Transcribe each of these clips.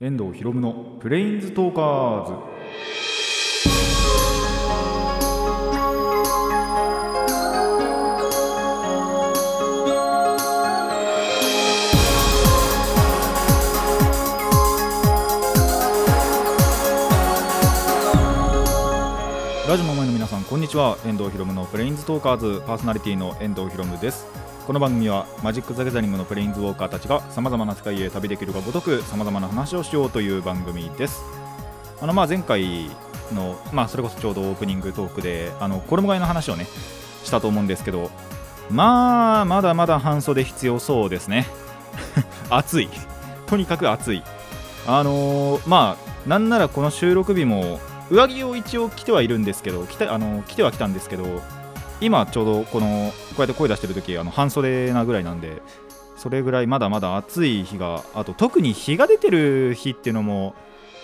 遠藤博夢のプレインズトーカーズ。ラジオの前こんにちは。遠藤博夢のプレインズトーカーズパーソナリティの遠藤博夢です。この番組はマジック・ザ・ギャザリングのプレインズウォーカーたちがさまざまな世界へ旅できるがごとくさまざまな話をしようという番組です。あのまあ前回の、まあ、それこそちょうどオープニングトークであの衣替えの話をねしたと思うんですけどまあまだまだ半袖必要そうですね。暑い。とにかく暑い。あのーまあなんならこの収録日も上着を一応着てはいるんですけど着てあの着てはきたんですけど今ちょうどこのこうやって声出してる時あの半袖なぐらいなんでそれぐらいまだまだ暑い日があと特に日が出てる日っていうのも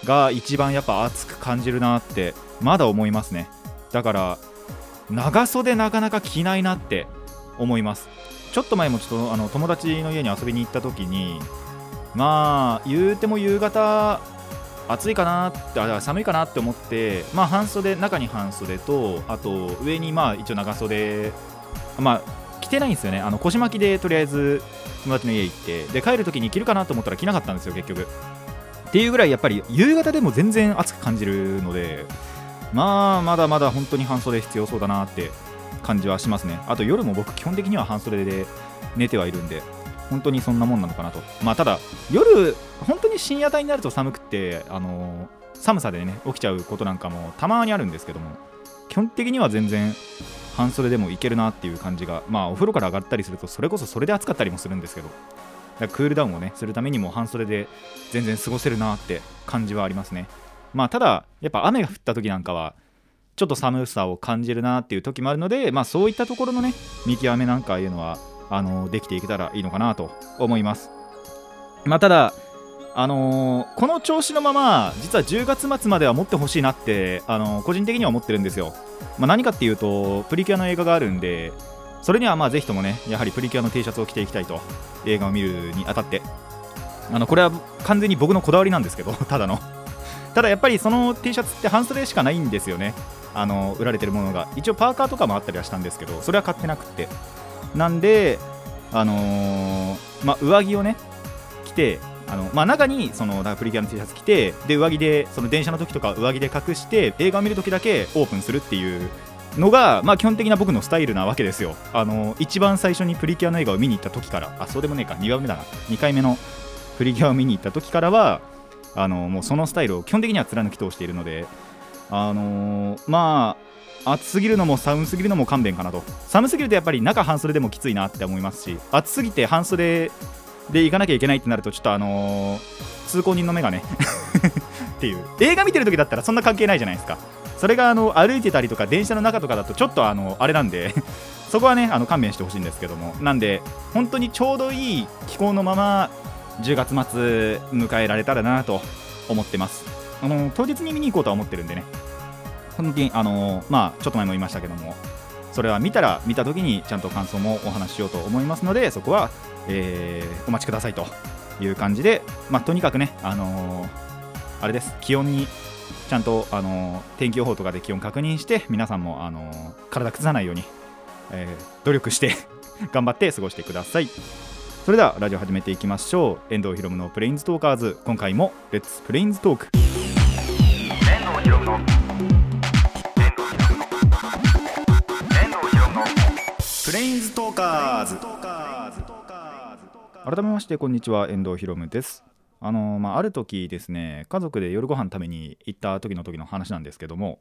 が一番やっぱ暑く感じるなってまだ思いますね。だから長袖なかなか着ないなって思います。ちょっと前もちょっとあの友達の家に遊びに行った時にまあ言うても夕方暑いかなってあ寒いかなって思ってまあ半袖中に半袖とあと上にまあ一応長袖まあ着てないんですよねあの腰巻きでとりあえず友達の家行ってで帰る時に着るかなと思ったら着なかったんですよ結局。っていうぐらいやっぱり夕方でも全然暑く感じるのでまあまだまだ本当に半袖必要そうだなって感じはしますね。あと夜も僕基本的には半袖で寝てはいるんで。本当にそんなもんなのかなと。まあただ夜本当に深夜帯になると寒くってあの寒さでね起きちゃうことなんかもたまにあるんですけども基本的には全然半袖でもいけるなっていう感じがまあお風呂から上がったりするとそれこそそれで暑かったりもするんですけどだからクールダウンをねするためにも半袖で全然過ごせるなって感じはありますね。まあただやっぱ雨が降った時なんかはちょっと寒さを感じるなっていう時もあるのでまあそういったところのね見極めなんかいうのはあのできていけたらいいのかなと思います。まあただあのーこの調子のまま実は10月末までは持ってほしいなって、あのー個人的には思ってるんですよ、まあ、何かっていうとプリキュアの映画があるんでそれにはまあぜひともねやはりプリキュアの T シャツを着ていきたいと映画を見るにあたって。あのこれは完全に僕のこだわりなんですけど ただの。ただやっぱりその T シャツって半袖しかないんですよね。あの売られてるものが。一応パーカーとかもあったりはしたんですけどそれは買ってなくって。なんであのーまあ上着をね着てあのまあ、中にそのプリキュアの T シャツ着てで上着でその電車の時とか上着で隠して映画を見る時だけオープンするっていうのが、まあ、基本的な僕のスタイルなわけですよ。あの一番最初にプリキュアの映画を見に行った時からあそうでもねえか2番目だな。2回目のプリキュアを見に行った時からはあのもうそのスタイルを基本的には貫き通しているのであのーまあ暑すぎるのも寒すぎるのも勘弁かなと。寒すぎるとやっぱり中半袖でもきついなって思いますし暑すぎて半袖で行かなきゃいけないってなるとちょっとあのー通行人の目がね っていう。映画見てる時だったらそんな関係ないじゃないですか。それがあの歩いてたりとか電車の中とかだとちょっとあのあれなんで そこはねあの勘弁してほしいんですけども。なんで本当にちょうどいい気候のまま10月末迎えられたらなと思ってます。あの当日に見に行こうとは思ってるんでね。本当にあのまあちょっと前も言いましたけどもそれは見たら見た時にちゃんと感想もお話ししようと思いますのでそこは、えーお待ちくださいという感じで、まあ、とにかくね、あのーあれです。気温にちゃんと、あのー天気予報とかで気温確認して皆さんも、あのー体崩さないように、え努力して 頑張って過ごしてください。それではラジオ始めていきましょう。遠藤ひろむのプレインズトーカーズ。今回もレッツプレインズトーク。遠藤ひろむのプレインズトーカーズ。改めましてこんにちは遠藤ひろむです。あのまあ、ある時ですね家族で夜ご飯食べに行った時の時の話なんですけども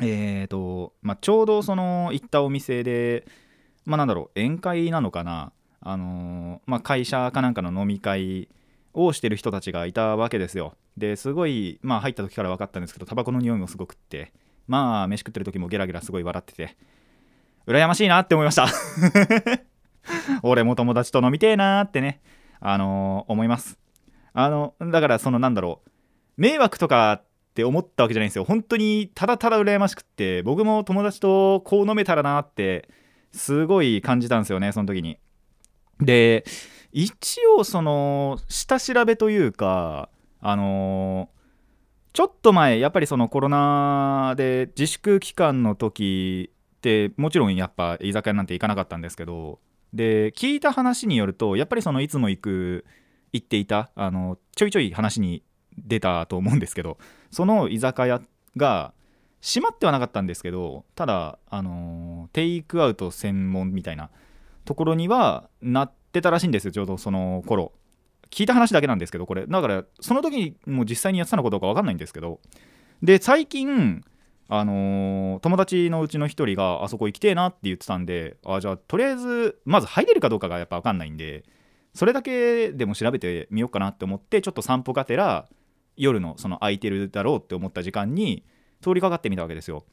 えーと、まあ、ちょうどその行ったお店でまあなんだろう宴会なのかなあのまあ、会社かなんかの飲み会をしてる人たちがいたわけですよ。ですごいまあ入った時から分かったんですけどタバコの匂いもすごくってまあ飯食ってる時もゲラゲラすごい笑ってて羨ましいなって思いました。俺も友達と飲みてえなーってねあのー思います。あのだからそのなんだろう迷惑とかって思ったわけじゃないんですよ。本当にただただ羨ましくって僕も友達とこう飲めたらなってすごい感じたんですよねその時に。で一応その下調べというかあのーちょっと前やっぱりそのコロナで自粛期間の時ってもちろんやっぱ居酒屋なんて行かなかったんですけどで聞いた話によるとやっぱりそのいつも行く行っていたあのちょいちょい話に出たと思うんですけどその居酒屋が閉まってはなかったんですけどただあのテイクアウト専門みたいなところにはなってたらしいんですよちょうどその頃。聞いた話だけなんですけどこれ。だからその時にも実際にやってたのかどうか分かんないんですけど。で最近あのー友達のうちの一人があそこ行きてえなって言ってたんであじゃあとりあえずまず入れるかどうかがやっぱ分かんないんでそれだけでも調べてみようかなって思ってちょっと散歩がてら夜のその空いてるだろうって思った時間に通りかかってみたわけですよ。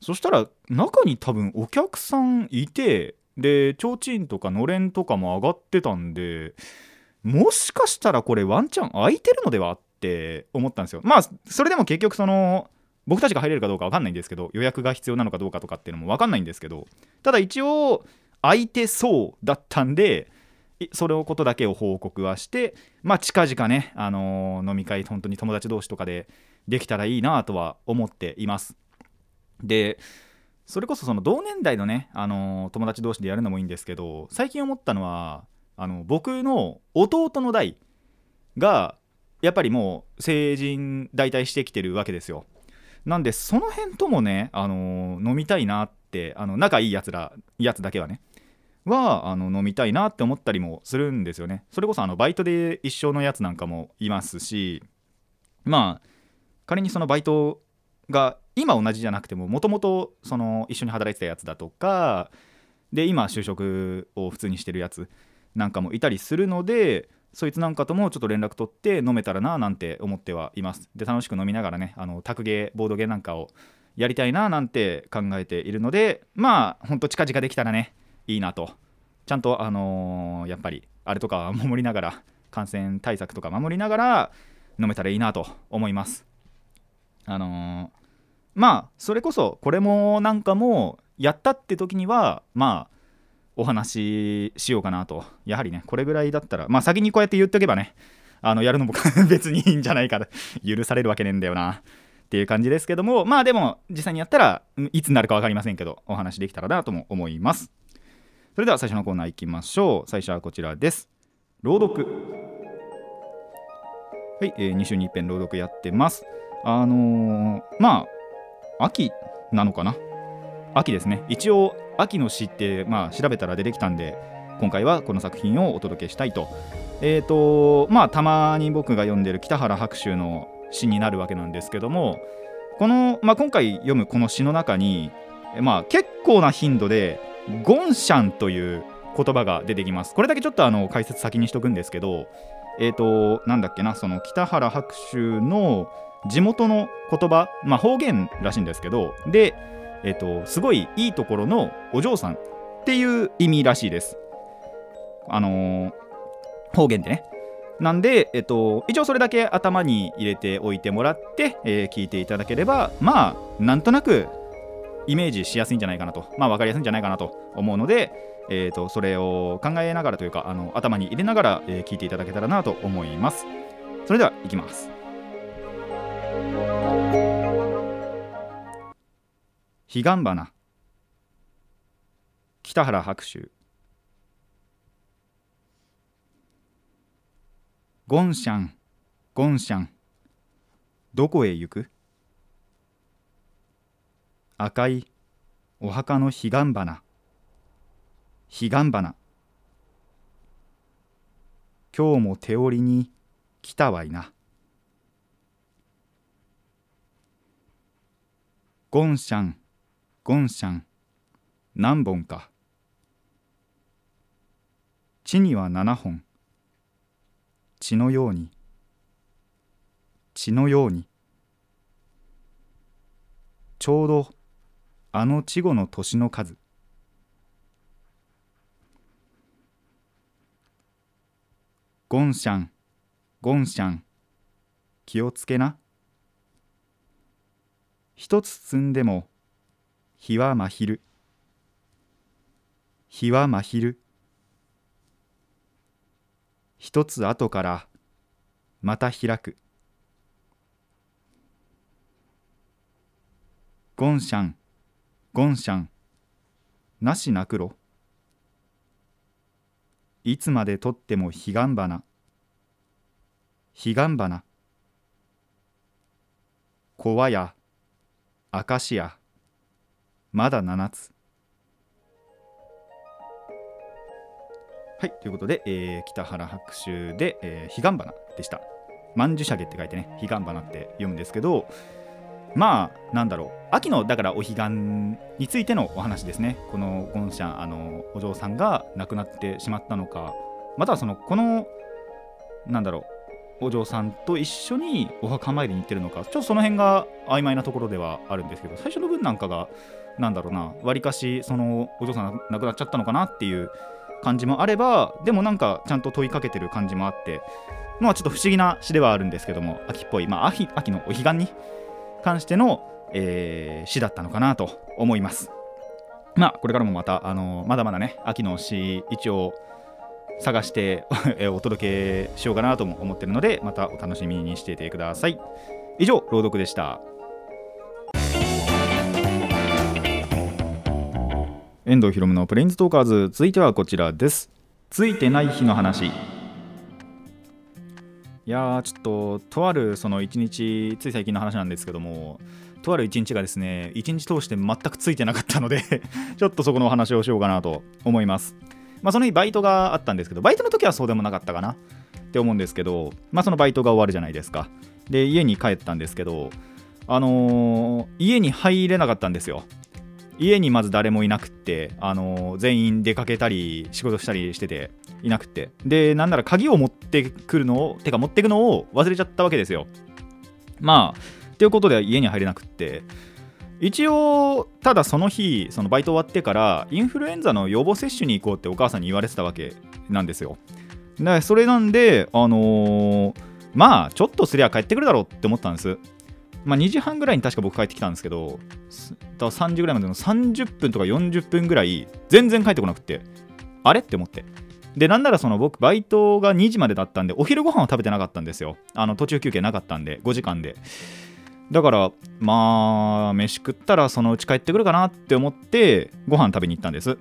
そしたら中に多分お客さんいてで提灯とかのれんとかも上がってたんでもしかしたらこれワンチャン空いてるのではって思ったんですよ。まあそれでも結局その僕たちが入れるかどうか分かんないんですけど予約が必要なのかどうかとかっていうのも分かんないんですけどただ一応空いてそうだったんでそれをことだけを報告はしてまあ近々ね、あのー飲み会本当に友達同士とかでできたらいいなとは思っています。でそれこそその同年代のね、あのー友達同士でやるのもいいんですけど最近思ったのはあの僕の弟の代がやっぱりもう成人代替してきてるわけですよ。なんでその辺ともね、あの飲みたいなってあの仲いいやつらやつだけはねはあの飲みたいなって思ったりもするんですよね。それこそあのバイトで一緒のやつなんかもいますしまあ仮にそのバイトが今同じじゃなくてももともとその一緒に働いてたやつだとかで今就職を普通にしてるやつなんかもいたりするのでそいつなんかともちょっと連絡取って飲めたらななんて思ってはいます。で楽しく飲みながらねあの卓ゲーボードゲーなんかをやりたいななんて考えているのでまあほんと近々できたらねいいなと。ちゃんとあのーやっぱりあれとか守りながら感染対策とか守りながら飲めたらいいなと思います。あのーまあそれこそこれもなんかもやったって時にはまあお話ししようかなと。やはりねこれぐらいだったらまあ先にこうやって言っておけばねあのやるのも 別にいいんじゃないかな許されるわけねえんだよなっていう感じですけどもまあでも実際にやったらいつになるか分かりませんけどお話できたらなとも思います。それでは最初のコーナー行きましょう。最初はこちらです。朗読。はい、えー2週に一遍朗読やってます。あのーまあ秋なのかな秋ですね。一応秋の詩ってまあ調べたら出てきたんで今回はこの作品をお届けしたいと。えっ、とまあたまに僕が読んでる北原白秋の詩になるわけなんですけどもこの、まあ、今回読むこの詩の中にまあ結構な頻度で「ゴンシャン」という言葉が出てきます。これだけちょっとあの解説先にしとくんですけどえっ、となんだっけなその北原白秋の地元の言葉まあ方言らしいんですけどでえっ、とすごいいいところのお嬢さんっていう意味らしいです。あのー方言でね。なんで、えっと、一応それだけ頭に入れておいてもらって、えー聞いていただければまあなんとなくイメージしやすいんじゃないかなと。まあ分かりやすいんじゃないかなと思うので、えー、とそれを考えながらというかあの頭に入れながら、えー聞いていただけたらなと思います。それではいきます。彼岸花北原白秋ゴンシャンゴンシャンどこへ行く赤いお墓の彼岸花彼岸花今日も手織りに来たわいなゴンシャンゴンシャン。何本か。地には七本。血のように。血のように。ちょうどあの稚語の年の数。ゴンシャン。ゴンシャン。気をつけな。一つ積んでも日はまひる日はまひる一つ後からまた開く。ゴンシャンゴンシャン。なしなくろ。いつまでとっても彼岸花。彼岸花。こわやあかしやまだ7つ。はいということで、えー北原白秋で、え、彼岸花でした。万樹シャゲって書いてね彼岸花って読むんですけどまあなんだろう。秋のだからお彼岸についてのお話ですね。このゴンシャンあのお嬢さんが亡くなってしまったのか。またはそのこのなんだろう。お嬢さんと一緒にお墓参りに行ってるのか。ちょっとその辺が曖昧なところではあるんですけど最初の文なんかがなんだろうな。わりかしそのお嬢さん亡くなっちゃったのかなっていう感じもあればでもなんかちゃんと問いかけてる感じもあってまあちょっと不思議な詩ではあるんですけども秋っぽい、まあ、秋秋のお彼岸に関しての、えー詩だったのかなと思います。まあこれからもまた、あのまだまだね秋の詩一応探して えお届けしようかなとも思ってるのでまたお楽しみにしていてください。以上朗読でした。遠藤ひろむのプレインズトーカーズ続いてはこちらです。ついてない日の話。いやーちょっととあるその一日つい最近の話なんですけどもとある一日がですね一日通して全くついてなかったので ちょっとそこのお話をしようかなと思いますまあその日バイトがあったんですけどバイトの時はそうでもなかったかな。って思うんですけどまあそのバイトが終わるじゃないですか。で家に帰ったんですけどあのー家に入れなかったんですよ。家にまず誰もいなくって、あのー全員出かけたり仕事したりしてていなくて。でなんなら鍵を持ってくるのをてか持ってくのを忘れちゃったわけですよ。まあということで家に入れなくって。一応ただその日そのバイト終わってからインフルエンザの予防接種に行こうってお母さんに言われてたわけなんですよ。でそれなんであのーまあちょっとすりゃ帰ってくるだろうって思ったんです。まあ2時半ぐらいに確か僕帰ってきたんですけど3時ぐらいまでの30分とか40分ぐらい全然帰ってこなくてあれって思って。でなんならその僕バイトが2時までだったんでお昼ご飯を食べてなかったんですよ。あの途中休憩なかったんで5時間で。だからまあ飯食ったらそのうち帰ってくるかなって思ってご飯食べに行ったんです。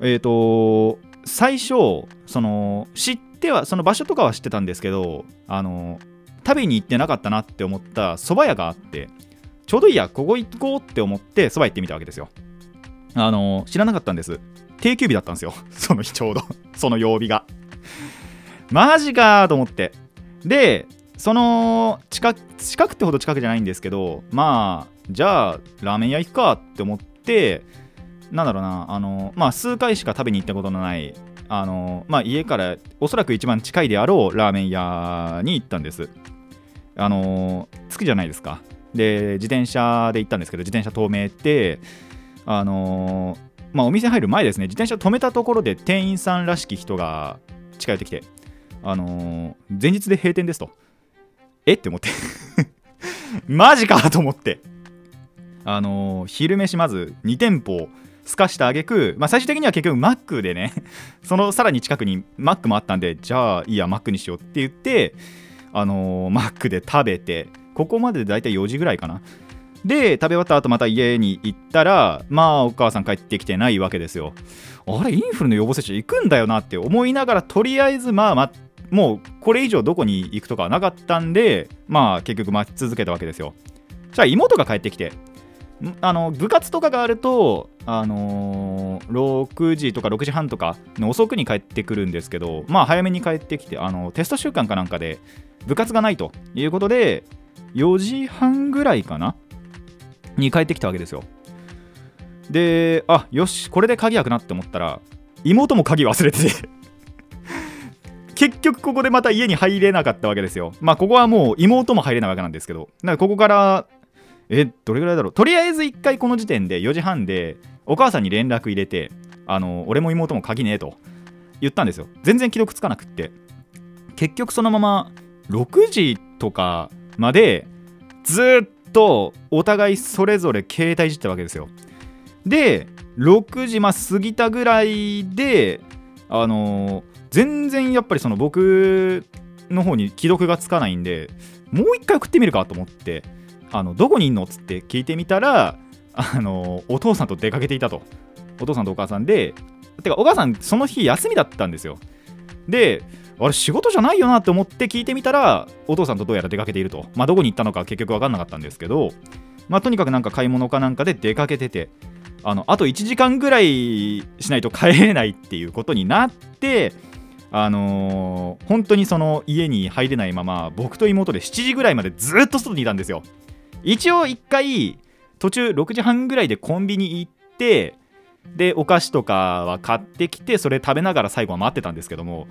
えっ、と最初その知ってはその場所とかは知ってたんですけどあの食べに行ってなかったなって思った蕎麦屋があってちょうどいいやここ行こうって思って蕎麦行ってみたわけですよ。あの知らなかったんです。定休日だったんですよ。その日ちょうど。その曜日が。マジかーと思って。でその近く近くってほど近くじゃないんですけどまあじゃあラーメン屋行くかって思ってなんだろうなあのまあ数回しか食べに行ったことのないあのまあ家からおそらく一番近いであろうラーメン屋に行ったんです。あの着くじゃないですか。で自転車で行ったんですけど自転車止めてあのまあお店入る前ですね自転車止めたところで店員さんらしき人が近寄ってきてあの前日で閉店ですと。えって思って。マジかと思って。あの昼飯まず2店舗すかしたあげく、まあ、最終的には結局マックでね そのさらに近くにマックもあったんでじゃあいいやマックにしようって言ってあのーマックで食べてここまでで大体4時ぐらいかな。で食べ終わった後また家に行ったらまあお母さん帰ってきてないわけですよ。あれインフルの予防接種行くんだよなって思いながらとりあえずまあまあもうこれ以上どこに行くとかはなかったんでまあ結局待ち続けたわけですよ。じゃあ妹が帰ってきてあの部活とかがあると、あのー6時とか6時半とかの遅くに帰ってくるんですけどまあ早めに帰ってきてあのテスト週間かなんかで部活がないということで4時半ぐらいかな？に帰ってきたわけですよ。であよしこれで鍵開くなって思ったら妹も鍵忘れてて。結局ここでまた家に入れなかったわけですよ。まあここはもう妹も入れないわけなんですけど。だからここからえどれぐらいだろう？とりあえず1回この時点で4時半でお母さんに連絡入れてあの俺も妹も鍵ねえと言ったんですよ。全然既読つかなくって。結局そのまま6時とかまでずっとお互いそれぞれ携帯いじったわけですよ。で6時まあ過ぎたぐらいであの全然やっぱりその僕の方に既読がつかないんでもう一回送ってみるかと思ってあのどこにいんのっつって聞いてみたらあのお父さんと出かけていたと。お父さんとお母さんでてかお母さんその日休みだったんですよ。であれ仕事じゃないよなって思って聞いてみたらお父さんとどうやら出かけていると。まあどこに行ったのか結局分かんなかったんですけどまあとにかくなんか買い物かなんかで出かけててあのあと1時間ぐらいしないと帰れないっていうことになってあのー本当にその家に入れないまま僕と妹で7時ぐらいまでずっと外にいたんですよ。一応1回途中6時半ぐらいでコンビニ行ってでお菓子とかは買ってきてそれ食べながら最後は待ってたんですけども。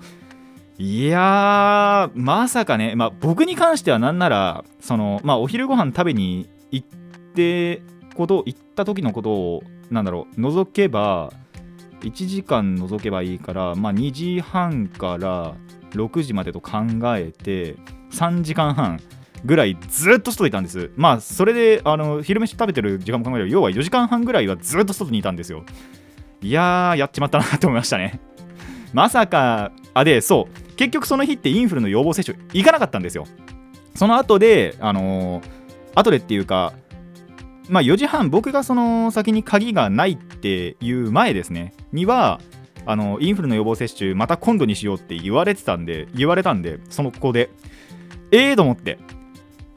いやーまさかね、まあ、僕に関してはなんならその、まあ、お昼ご飯食べに行ってこと行った時のことをなんだろう除けば1時間除けばいいから、まあ、2時半から6時までと考えて3時間半ぐらいずっと外にいたんです。まあそれであの昼飯食べてる時間も考えれば要は4時間半ぐらいはずっと外にいたんですよ。いやーやっちまったなと思いましたね。まさかあでそう。結局その日ってインフルの予防接種行かなかったんですよ。その後であのー後でっていうかまあ4時半僕がその先に鍵がないっていう前ですね。にはあのインフルの予防接種また今度にしようって言われてたんで言われたんでそのここで。ええと思って。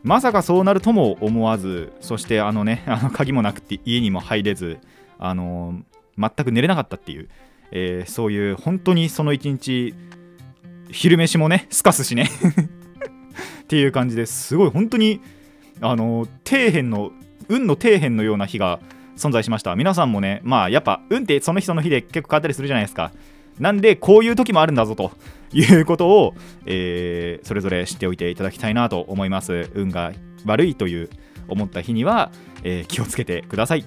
まさかそうなるとも思わずそしてあのね あの鍵もなくて家にも入れずあの全く寝れなかったっていう、えーそういう本当にその一日昼飯もねスカスしね。っていう感じですごい本当にあの底辺の運の底辺のような日が存在しました。皆さんもねまあやっぱ運ってその日その日で結構変わったりするじゃないですか。なんでこういう時もあるんだぞということを、えーそれぞれ知っておいていただきたいなと思います。運が悪いという思った日には、えー気をつけてください。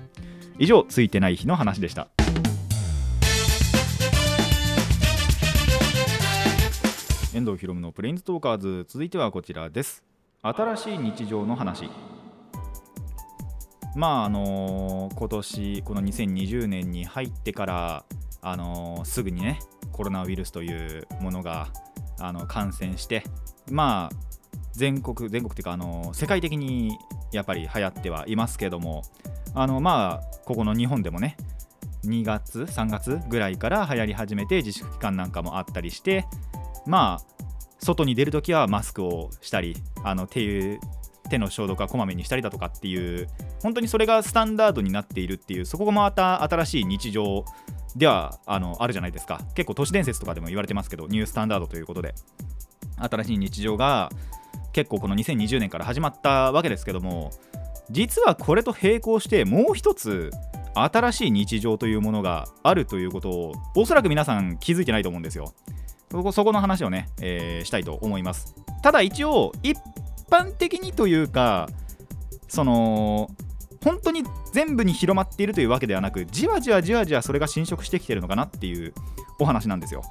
以上ついてない日の話でした。遠藤ひろむのプレインズトーカーズ。続いてはこちらです。新しい日常の話。まああの今年この2020年に入ってからあのすぐにねコロナウイルスというものがあの感染してまあ全国全国っていうかあの世界的にやっぱり流行ってはいますけどもあのまあここの日本でもね2月3月ぐらいから流行り始めて自粛期間なんかもあったりしてまあ外に出るときはマスクをしたりあの手手の消毒はこまめにしたりだとかっていう本当にそれがスタンダードになっているっていうそこがまた新しい日常ではあのあるじゃないですか。結構都市伝説とかでも言われてますけどニュースタンダードということで新しい日常が結構この2020年から始まったわけですけども実はこれと並行してもう一つ新しい日常というものがあるということをおそらく皆さん気づいてないと思うんですよ。そこそこの話をね、えーしたいと思います。ただ一応一般的にというかその本当に全部に広まっているというわけではなくじわじわじわじわそれが侵食してきてるのかなっていうお話なんですよ。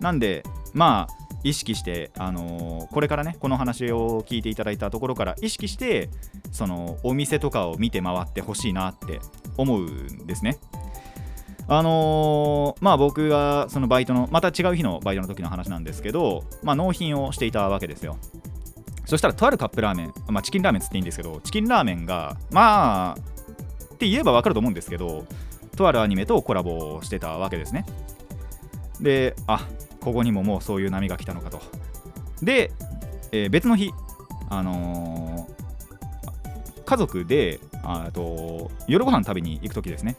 なんでまあ意識して、あのーこれからねこの話を聞いていただいたところから意識してそのお店とかを見て回ってほしいなって思うんですね。あのーまあ僕がそのバイトのまた違う日のバイトの時の話なんですけど、まあ、納品をしていたわけですよ。そしたらとあるカップラーメン、まあ、チキンラーメンつっていいんですけどチキンラーメンがまあって言えば分かると思うんですけどとあるアニメとコラボしてたわけですね。であここにももうそういう波が来たのかと。で、えー別の日あのー家族であと夜ご飯食べに行く時ですね。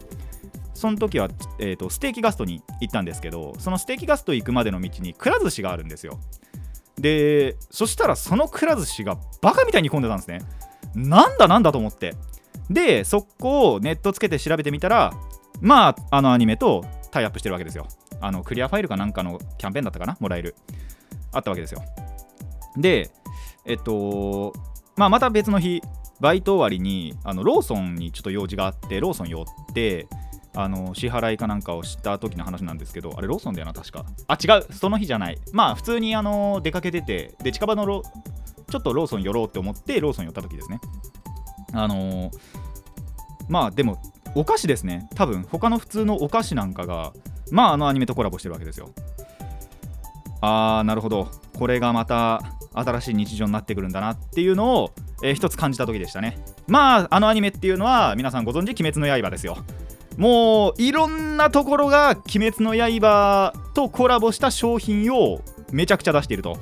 その時は、えー、とステーキガストに行ったんですけどそのステーキガスト行くまでの道にくら寿司があるんですよ。でそしたらそのくら寿司がバカみたいに混んでたんですね。なんだなんだと思って。でそこをネットつけて調べてみたらまああのアニメとタイアップしてるわけですよ。あのクリアファイルかなんかのキャンペーンだったかな？もらえる。あったわけですよ。でえっとまあまた別の日バイト終わりにあのローソンにちょっと用事があってローソン寄ってあの支払いかなんかをした時の話なんですけどあれローソンだよな確か。あ違う。その日じゃない。まあ普通にあの出かけててで近場のロちょっとローソン寄ろうって思ってローソン寄った時ですね。あのまあでもお菓子ですね。多分他の普通のお菓子なんかがまああのアニメとコラボしてるわけですよ。あーなるほど。これがまた新しい日常になってくるんだなっていうのをえー一つ感じた時でしたね。まああのアニメっていうのは皆さんご存知「鬼滅の刃」ですよ。もういろんなところが「鬼滅の刃」とコラボした商品をめちゃくちゃ出していると。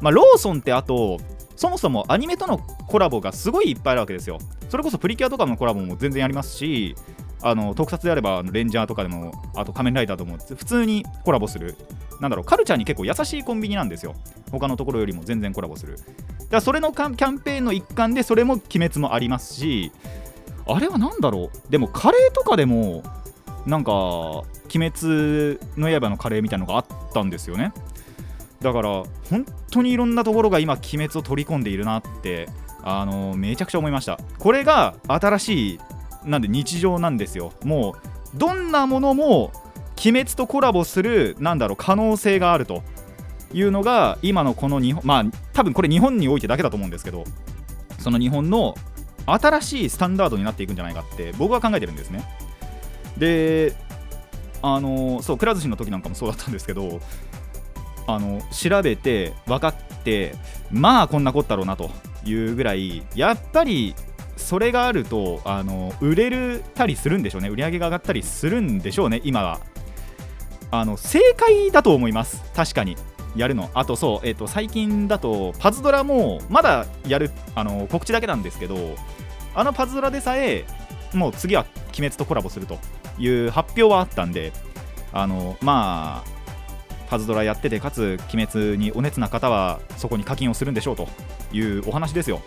まあローソンってあとそもそもアニメとのコラボがすごいいっぱいあるわけですよ。それこそプリキュアとかのコラボも全然ありますしあの特撮であればレンジャーとかでもあと仮面ライダーとも普通にコラボする。なんだろうカルチャーに結構優しいコンビニなんですよ。他のところよりも全然コラボする。だからそれのキャンペーンの一環でそれも鬼滅もありますしあれは何だろう。でもカレーとかでもなんか鬼滅の刃のカレーみたいなのがあったんですよね。だから本当にいろんなところが今鬼滅を取り込んでいるなってあのめちゃくちゃ思いました。これが新しいなんで日常なんですよ。もうどんなものも鬼滅とコラボするなんだろう可能性があると。いうのが今のこの日本まあ多分これ日本においてだけだと思うんですけどその日本の新しいスタンダードになっていくんじゃないかって僕は考えてるんですね。であのそうくら寿司の時なんかもそうだったんですけどあの調べて分かってまあこんなこったろうなというぐらいやっぱりそれがあるとあの売れるたりするんでしょうね。売り上げが上がったりするんでしょうね今は。あの正解だと思います。確かに。やるの？あとそう、えっと最近だとパズドラもまだやるあの告知だけなんですけどあのパズドラでさえもう次は鬼滅とコラボするという発表はあったんであのまあパズドラやっててかつ鬼滅にお熱な方はそこに課金をするんでしょうというお話ですよ。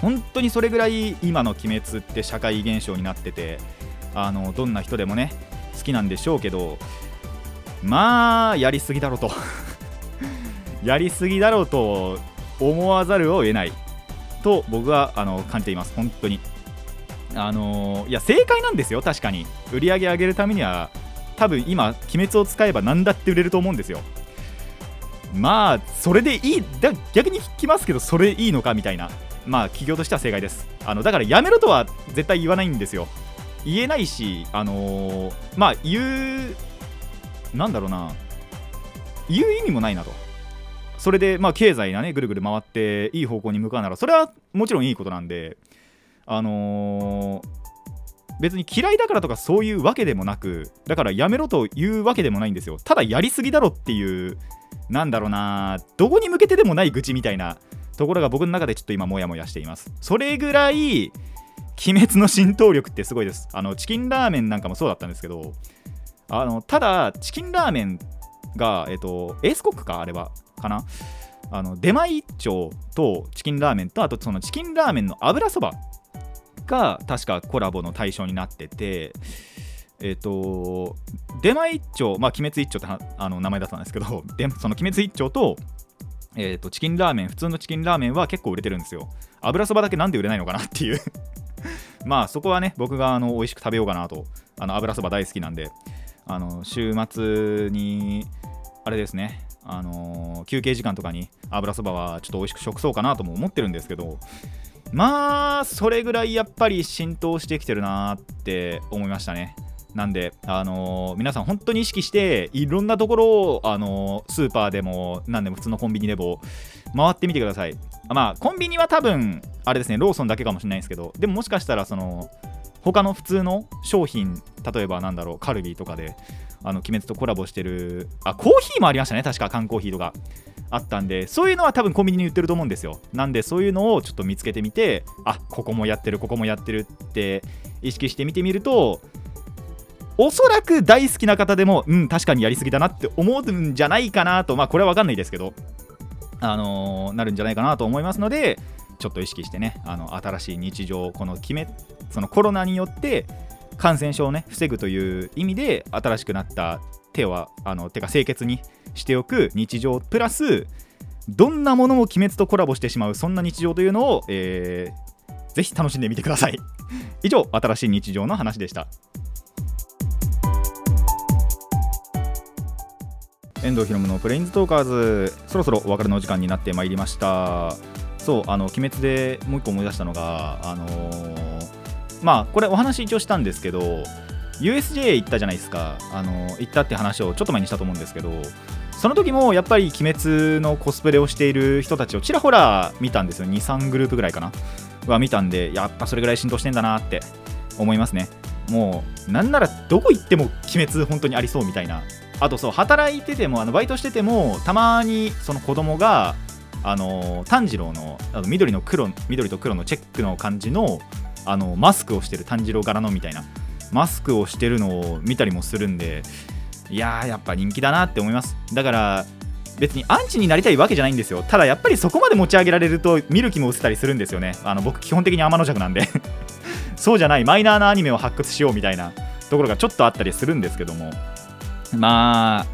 本当にそれぐらい今の鬼滅って社会現象になっててあのどんな人でもね好きなんでしょうけどまあやりすぎだろうと。やりすぎだろうと思わざるを得ないと僕はあの感じています。本当に。あのいや正解なんですよ。確かに。売り上げ上げるためには多分今鬼滅を使えば何だって売れると思うんですよ。まあそれでいい。だ逆に聞きますけどそれいいのかみたいな。まあ企業としては正解です。あのだからやめろとは絶対言わないんですよ。言えないしあのーまあ言うなんだろうな。言う意味もないなと。それでまあ経済がねぐるぐる回っていい方向に向かうならそれはもちろんいいことなんであのー別に嫌いだからとかそういうわけでもなくだからやめろというわけでもないんですよ。ただやりすぎだろっていうなんだろうなどこに向けてでもない愚痴みたいなところが僕の中でちょっと今モヤモヤしています。それぐらい鬼滅の浸透力ってすごいです。あのチキンラーメンなんかもそうだったんですけどあのただチキンラーメンがえっとエースコックかあれはかな？あの出前一丁とチキンラーメンとあとそのチキンラーメンの油そばが確かコラボの対象になっててえっ、と出前一丁まあ鬼滅一丁ってあの名前だったんですけど でその鬼滅一丁と,、えー、とチキンラーメン普通のチキンラーメンは結構売れてるんですよ。油そばだけなんで売れないのかなっていう。まあそこはね僕があの美味しく食べようかなと。あの油そば大好きなんであの週末にあれですね。あのー休憩時間とかに油そばはちょっと美味しく食そうかなとも思ってるんですけどまあそれぐらいやっぱり浸透してきてるなって思いましたね。なんで、あのー皆さん本当に意識していろんなところを、あのースーパーでも何でも普通のコンビニでも回ってみてください。まあコンビニは多分あれですねローソンだけかもしれないんですけどでももしかしたらその他の普通の商品例えばなんだろうカルビーとかであの鬼滅とコラボしてるあコーヒーもありましたね。確か缶コーヒーとかあったんで。そういうのは多分コンビニに売ってると思うんですよ。なんでそういうのをちょっと見つけてみてあここもやってるここもやってるって意識して見てみるとおそらく大好きな方でもうん確かにやりすぎだなって思うんじゃないかなと。まあこれは分かんないですけどあのーなるんじゃないかなと思いますのでちょっと意識してねあの新しい日常この決めそのコロナによって感染症をね防ぐという意味で新しくなった手はあの手か清潔にしておく日常プラスどんなものも鬼滅とコラボしてしまうそんな日常というのを、えーぜひ楽しんでみてください。以上新しい日常の話でした。遠藤ひろむのプレインズトーカーズそろそろお別れの時間になってまいりました。そうあの鬼滅でもう一個思い出したのがあのーまあこれお話一応したんですけど USJ 行ったじゃないですか。あの行ったって話をちょっと前にしたと思うんですけどその時もやっぱり鬼滅のコスプレをしている人たちをちらほら見たんですよ。23グループぐらいかな。は見たんでやっぱそれぐらい浸透してんだなって思いますね。もうなんならどこ行っても鬼滅本当にありそうみたいな。あとそう働いててもあのバイトしててもたまにその子供があの炭治郎のあの緑の黒緑と黒のチェックの感じのあのマスクをしてる炭治郎柄のみたいなマスクをしてるのを見たりもするんでいややっぱ人気だなって思います。だから別にアンチになりたいわけじゃないんですよ。ただやっぱりそこまで持ち上げられると見る気も失せたりするんですよね。あの僕基本的に天の弱なんで。そうじゃないマイナーなアニメを発掘しようみたいなところがちょっとあったりするんですけども。まあ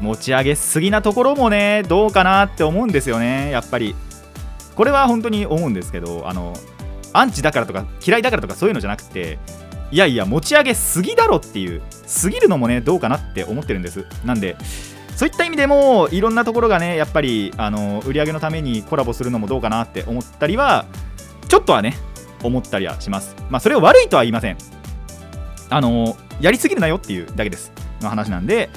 持ち上げすぎなところもねどうかなって思うんですよね。やっぱり。これは本当に思うんですけどあのアンチだからとか嫌いだからとかそういうのじゃなくていやいや持ち上げすぎだろっていうすぎるのもねどうかなって思ってるんです。なんでそういった意味でもいろんなところがねやっぱりあの売り上げのためにコラボするのもどうかなって思ったりはちょっとはね思ったりはします。まあそれを悪いとは言いません。あのやりすぎるなよっていうだけです。の話なんで、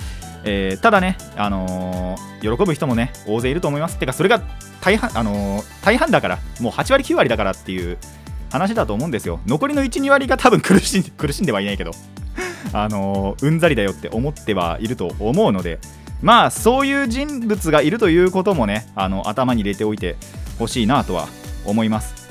えーただね、あのー喜ぶ人もね大勢いると思います。てかそれが大半,、あのー大半だからもう8割9割だからっていう話だと思うんですよ。残りの12割が多分苦しん 苦しんではいないけど。あのーうんざりだよって思ってはいると思うので。まあそういう人物がいるということもねあの頭に入れておいてほしいなとは思います。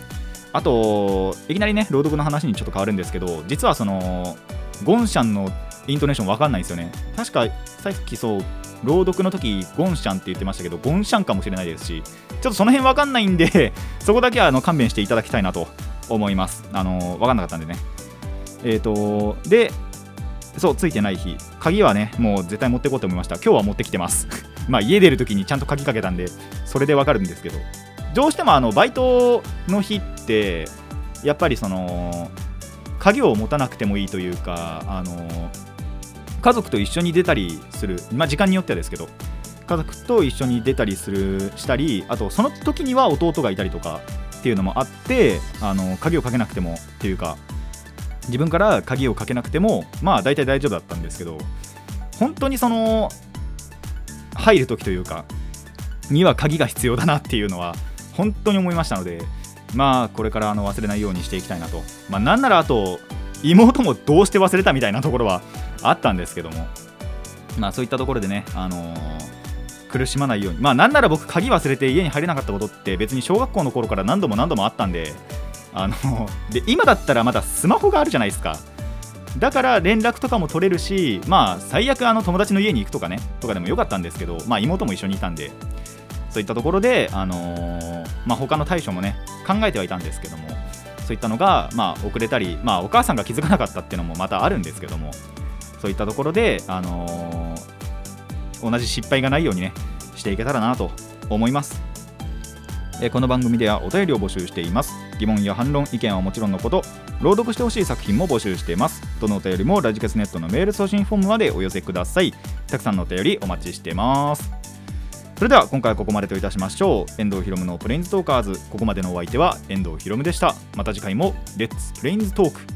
あといきなりね朗読の話にちょっと変わるんですけど実はそのゴンシャンのイントネーションわかんないんですよね。確かさっきそう朗読の時ゴンシャンって言ってましたけどゴンシャンかもしれないですしちょっとその辺わかんないんでそこだけはあの勘弁していただきたいなと思います。あのわかんなかったんでね。えっ、とでそうついてない日。鍵はねもう絶対持っていこうと思いました。今日は持ってきてます。まあ家出る時にちゃんと鍵かけたんでそれでわかるんですけど。どうしてもあのバイトの日ってやっぱりその鍵を持たなくてもいいというかあの家族と一緒に出たりする。まあ時間によってはですけど家族と一緒に出たりするしたりあとその時には弟がいたりとかっていうのもあってあの鍵をかけなくてもっていうか自分から鍵をかけなくてもまあ大体大丈夫だったんですけど本当にその入る時というかには鍵が必要だなっていうのは本当に思いましたのでまあこれからあの忘れないようにしていきたいなと。まあなんならあと妹もどうして忘れたみたいなところはあったんですけどもまあそういったところでねあのー苦しまないように。まあなんなら僕鍵忘れて家に入れなかったことって別に小学校の頃から何度も何度もあったんであの で今だったらまだスマホがあるじゃないですか。だから連絡とかも取れるしまあ最悪あの友達の家に行くとかねとかでもよかったんですけどまあ妹も一緒にいたんでそういったところであのーまあ他の対処もね考えてはいたんですけどもそういったのがまあ遅れたりまあお母さんが気づかなかったっていうのもまたあるんですけどもそういったところであのー同じ失敗がないようにねしていけたらなと思います。えこの番組ではお便りを募集しています。疑問や反論意見はもちろんのこと朗読してほしい作品も募集しています。どのお便りもラジカスネットのメール送信フォームまでお寄せください。たくさんのお便りお待ちしてます。それでは今回はここまでといたしましょう。遠藤ひろむのプレインズトーカーズ。ここまでのお相手は遠藤ひろむでした。また次回もレッツプレインズトーク。